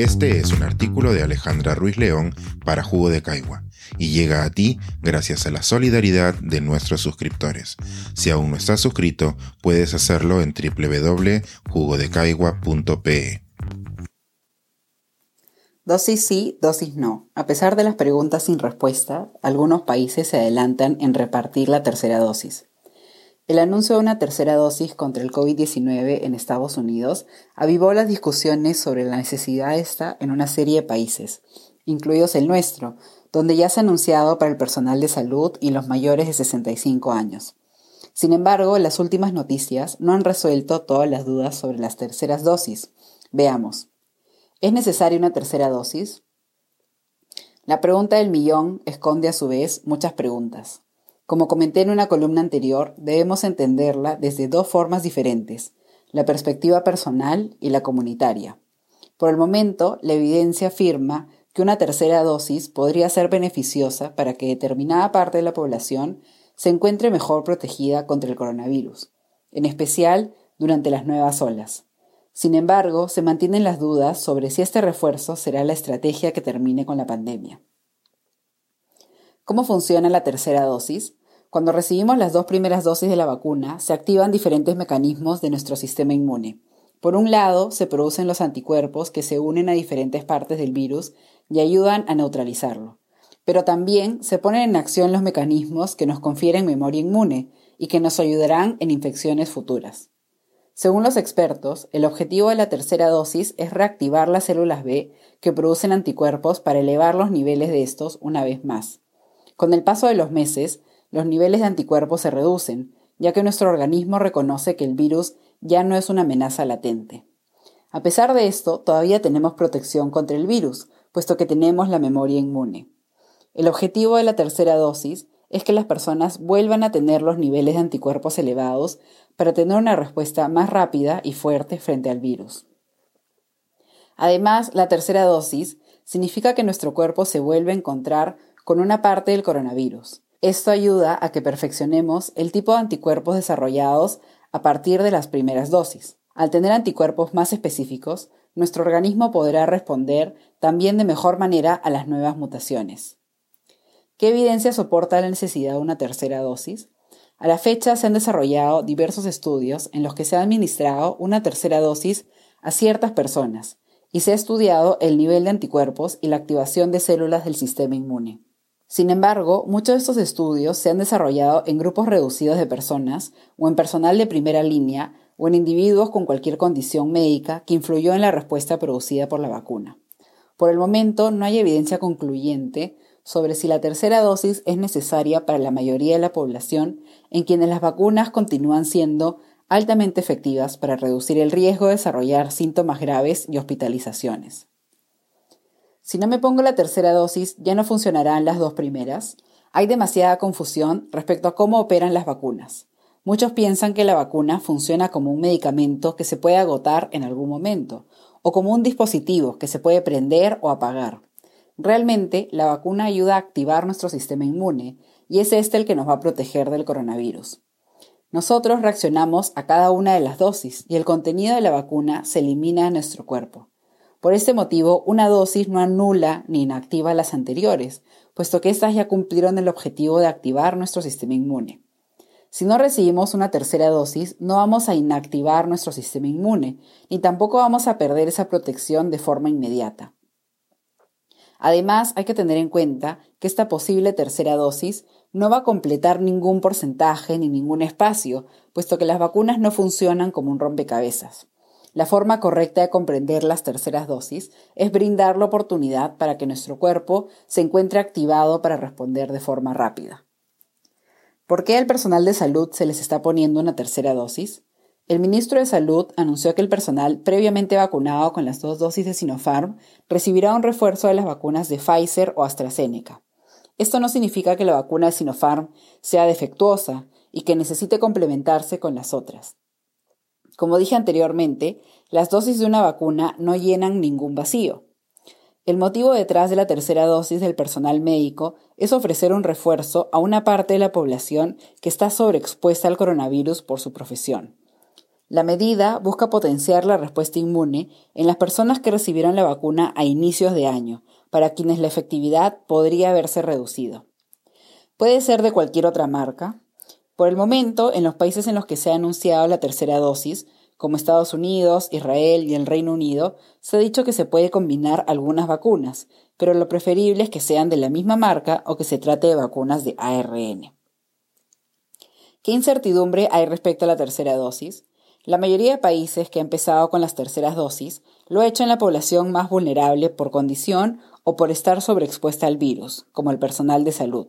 Este es un artículo de Alejandra Ruiz León para Jugo de Caigua y llega a ti gracias a la solidaridad de nuestros suscriptores. Si aún no estás suscrito, puedes hacerlo en www.jugodecaigua.pe. Dosis sí, dosis no. A pesar de las preguntas sin respuesta, algunos países se adelantan en repartir la tercera dosis. El anuncio de una tercera dosis contra el COVID-19 en Estados Unidos avivó las discusiones sobre la necesidad de esta en una serie de países, incluidos el nuestro, donde ya se ha anunciado para el personal de salud y los mayores de 65 años. Sin embargo, las últimas noticias no han resuelto todas las dudas sobre las terceras dosis. Veamos. ¿Es necesaria una tercera dosis? La pregunta del millón esconde a su vez muchas preguntas. Como comenté en una columna anterior, debemos entenderla desde dos formas diferentes, la perspectiva personal y la comunitaria. Por el momento, la evidencia afirma que una tercera dosis podría ser beneficiosa para que determinada parte de la población se encuentre mejor protegida contra el coronavirus, en especial durante las nuevas olas. Sin embargo, se mantienen las dudas sobre si este refuerzo será la estrategia que termine con la pandemia. ¿Cómo funciona la tercera dosis? Cuando recibimos las dos primeras dosis de la vacuna, se activan diferentes mecanismos de nuestro sistema inmune. Por un lado, se producen los anticuerpos que se unen a diferentes partes del virus y ayudan a neutralizarlo. Pero también se ponen en acción los mecanismos que nos confieren memoria inmune y que nos ayudarán en infecciones futuras. Según los expertos, el objetivo de la tercera dosis es reactivar las células B que producen anticuerpos para elevar los niveles de estos una vez más. Con el paso de los meses, los niveles de anticuerpos se reducen, ya que nuestro organismo reconoce que el virus ya no es una amenaza latente. A pesar de esto, todavía tenemos protección contra el virus, puesto que tenemos la memoria inmune. El objetivo de la tercera dosis es que las personas vuelvan a tener los niveles de anticuerpos elevados para tener una respuesta más rápida y fuerte frente al virus. Además, la tercera dosis significa que nuestro cuerpo se vuelve a encontrar con una parte del coronavirus. Esto ayuda a que perfeccionemos el tipo de anticuerpos desarrollados a partir de las primeras dosis. Al tener anticuerpos más específicos, nuestro organismo podrá responder también de mejor manera a las nuevas mutaciones. ¿Qué evidencia soporta la necesidad de una tercera dosis? A la fecha se han desarrollado diversos estudios en los que se ha administrado una tercera dosis a ciertas personas y se ha estudiado el nivel de anticuerpos y la activación de células del sistema inmune. Sin embargo, muchos de estos estudios se han desarrollado en grupos reducidos de personas o en personal de primera línea o en individuos con cualquier condición médica que influyó en la respuesta producida por la vacuna. Por el momento, no hay evidencia concluyente sobre si la tercera dosis es necesaria para la mayoría de la población en quienes las vacunas continúan siendo altamente efectivas para reducir el riesgo de desarrollar síntomas graves y hospitalizaciones. Si no me pongo la tercera dosis, ¿ya no funcionarán las dos primeras? Hay demasiada confusión respecto a cómo operan las vacunas. Muchos piensan que la vacuna funciona como un medicamento que se puede agotar en algún momento, o como un dispositivo que se puede prender o apagar. Realmente, la vacuna ayuda a activar nuestro sistema inmune, y es este el que nos va a proteger del coronavirus. Nosotros reaccionamos a cada una de las dosis y el contenido de la vacuna se elimina de nuestro cuerpo. Por este motivo, una dosis no anula ni inactiva las anteriores, puesto que éstas ya cumplieron el objetivo de activar nuestro sistema inmune. Si no recibimos una tercera dosis, no vamos a inactivar nuestro sistema inmune, ni tampoco vamos a perder esa protección de forma inmediata. Además, hay que tener en cuenta que esta posible tercera dosis no va a completar ningún porcentaje ni ningún espacio, puesto que las vacunas no funcionan como un rompecabezas. La forma correcta de comprender las terceras dosis es brindar la oportunidad para que nuestro cuerpo se encuentre activado para responder de forma rápida. ¿Por qué al personal de salud se les está poniendo una tercera dosis? El ministro de Salud anunció que el personal previamente vacunado con las dos dosis de Sinopharm recibirá un refuerzo de las vacunas de Pfizer o AstraZeneca. Esto no significa que la vacuna de Sinopharm sea defectuosa y que necesite complementarse con las otras. Como dije anteriormente, las dosis de una vacuna no llenan ningún vacío. El motivo detrás de la tercera dosis del personal médico es ofrecer un refuerzo a una parte de la población que está sobreexpuesta al coronavirus por su profesión. La medida busca potenciar la respuesta inmune en las personas que recibieron la vacuna a inicios de año, para quienes la efectividad podría haberse reducido. Puede ser de cualquier otra marca. Por el momento, en los países en los que se ha anunciado la tercera dosis, como Estados Unidos, Israel y el Reino Unido, se ha dicho que se puede combinar algunas vacunas, pero lo preferible es que sean de la misma marca o que se trate de vacunas de ARN. ¿Qué incertidumbre hay respecto a la tercera dosis? La mayoría de países que han empezado con las terceras dosis lo ha hecho en la población más vulnerable por condición o por estar sobreexpuesta al virus, como el personal de salud.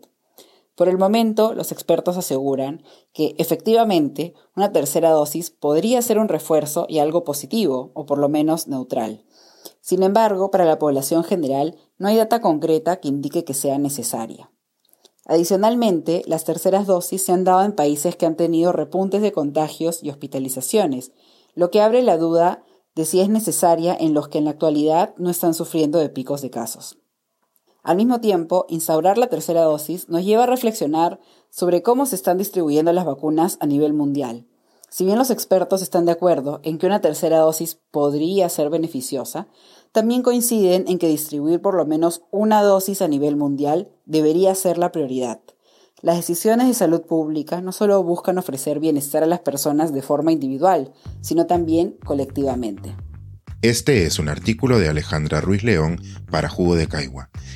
Por el momento, los expertos aseguran que efectivamente una tercera dosis podría ser un refuerzo y algo positivo, o por lo menos neutral. Sin embargo, para la población general no hay data concreta que indique que sea necesaria. Adicionalmente, las terceras dosis se han dado en países que han tenido repuntes de contagios y hospitalizaciones, lo que abre la duda de si es necesaria en los que en la actualidad no están sufriendo de picos de casos. Al mismo tiempo, instaurar la tercera dosis nos lleva a reflexionar sobre cómo se están distribuyendo las vacunas a nivel mundial. Si bien los expertos están de acuerdo en que una tercera dosis podría ser beneficiosa, también coinciden en que distribuir por lo menos una dosis a nivel mundial debería ser la prioridad. Las decisiones de salud pública no solo buscan ofrecer bienestar a las personas de forma individual, sino también colectivamente. Este es un artículo de Alejandra Ruiz León para Jugo de Caigua